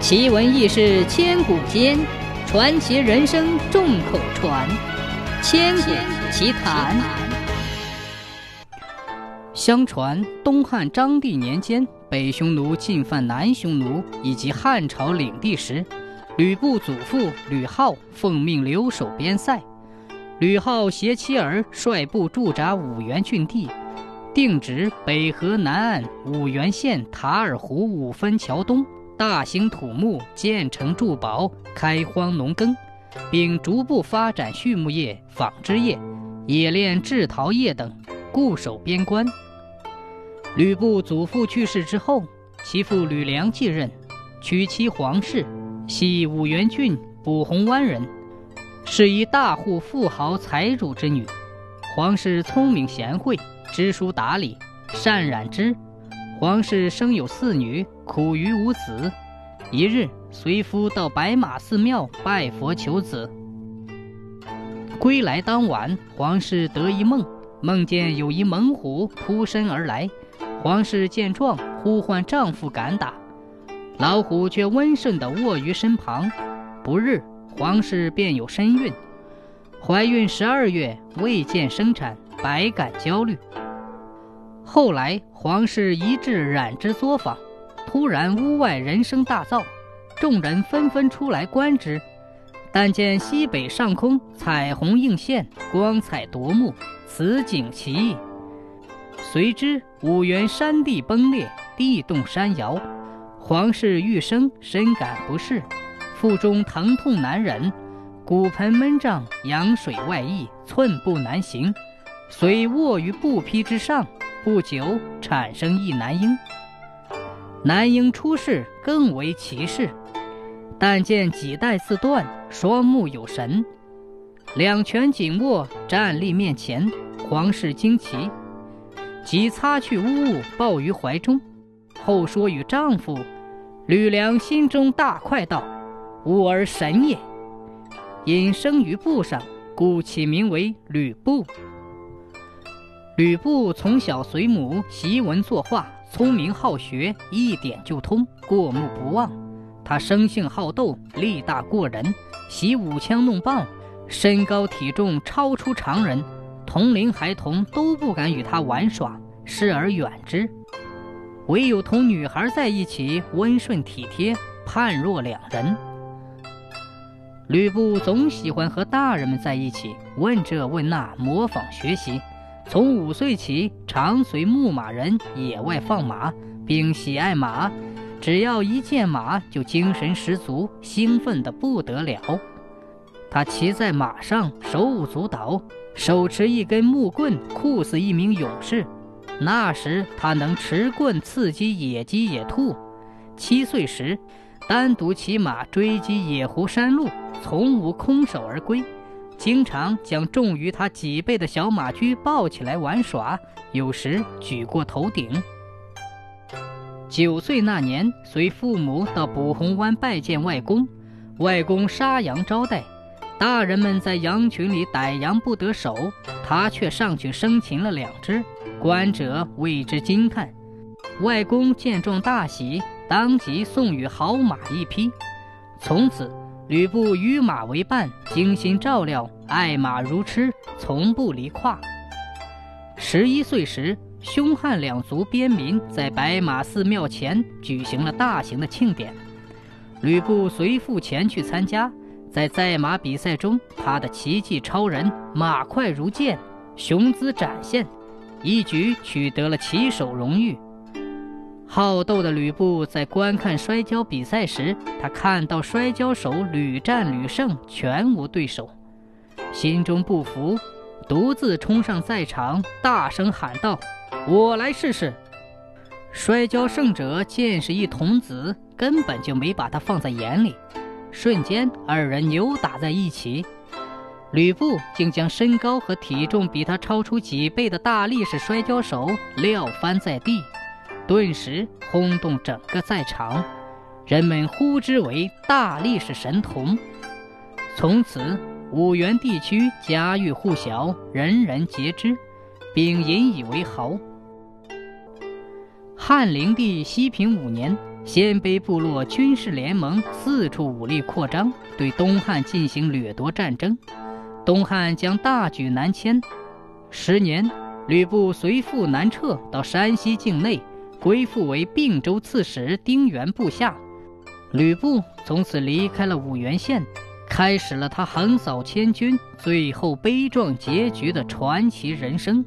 奇闻异事千古间，传奇人生众口传。千古奇谈。相传东汉章帝年间，北匈奴进犯南匈奴以及汉朝领地时，吕布祖父吕浩奉命留守边塞。吕浩携妻儿率部驻扎五原郡地，定址北河南岸五原县塔尔湖五分桥东。大兴土木，建成筑堡，开荒农耕，并逐步发展畜牧业、纺织业、冶炼制陶业等，固守边关。吕布祖父去世之后，其父吕梁继任，娶妻黄氏，系五原郡卜洪湾人，是一大户富豪财主之女。黄氏聪明贤惠，知书达理，善染织。皇氏生有四女，苦于无子。一日，随夫到白马寺庙拜佛求子。归来当晚，皇氏得一梦，梦见有一猛虎扑身而来。皇氏见状，呼唤丈夫赶打，老虎却温顺地卧于身旁。不日，皇氏便有身孕，怀孕十二月未见生产，百感焦虑。后来，黄氏一至染织作坊，突然屋外人声大噪，众人纷纷出来观之。但见西北上空彩虹映现，光彩夺目，此景奇异。随之五原山地崩裂，地动山摇。黄氏欲生，深感不适，腹中疼痛难忍，骨盆闷胀，羊水外溢，寸步难行，遂卧于布匹之上。不久产生一男婴，男婴出世更为奇事。但见几带自断，双目有神，两拳紧握，站立面前。皇室惊奇，即擦去污物，抱于怀中。后说与丈夫吕梁，心中大快道：“吾儿神也！”因生于布上，故起名为吕布。吕布从小随母习文作画，聪明好学，一点就通，过目不忘。他生性好斗，力大过人，习舞枪弄棒，身高体重超出常人，同龄孩童都不敢与他玩耍，视而远之。唯有同女孩在一起，温顺体贴，判若两人。吕布总喜欢和大人们在一起，问这问那，模仿学习。从五岁起，常随牧马人野外放马，并喜爱马。只要一见马，就精神十足，兴奋得不得了。他骑在马上，手舞足蹈，手持一根木棍，酷似一名勇士。那时他能持棍刺击野鸡、野兔。七岁时，单独骑马追击野狐、山鹿，从无空手而归。经常将重于他几倍的小马驹抱起来玩耍，有时举过头顶。九岁那年，随父母到卜洪湾拜见外公，外公杀羊招待，大人们在羊群里逮羊不得手，他却上去生擒了两只，观者为之惊叹。外公见状大喜，当即送与好马一匹，从此。吕布与马为伴，精心照料，爱马如痴，从不离胯。十一岁时，匈汉两族边民在白马寺庙前举行了大型的庆典，吕布随父前去参加。在赛马比赛中，他的奇技超人，马快如箭，雄姿展现，一举取得了骑手荣誉。好斗的吕布在观看摔跤比赛时，他看到摔跤手屡战屡胜，全无对手，心中不服，独自冲上赛场，大声喊道：“我来试试！”摔跤胜者见是一童子，根本就没把他放在眼里，瞬间二人扭打在一起，吕布竟将身高和体重比他超出几倍的大力士摔跤手撂翻在地。顿时轰动整个赛场，人们呼之为大力士神童。从此，五原地区家喻户晓，人人皆知，并引以为豪。汉灵帝西平五年，鲜卑部落军事联盟四处武力扩张，对东汉进行掠夺战争。东汉将大举南迁。十年，吕布随父南撤到山西境内，归附为并州刺史丁原部下。吕布从此离开了五原县，开始了他横扫千军、最后悲壮结局的传奇人生。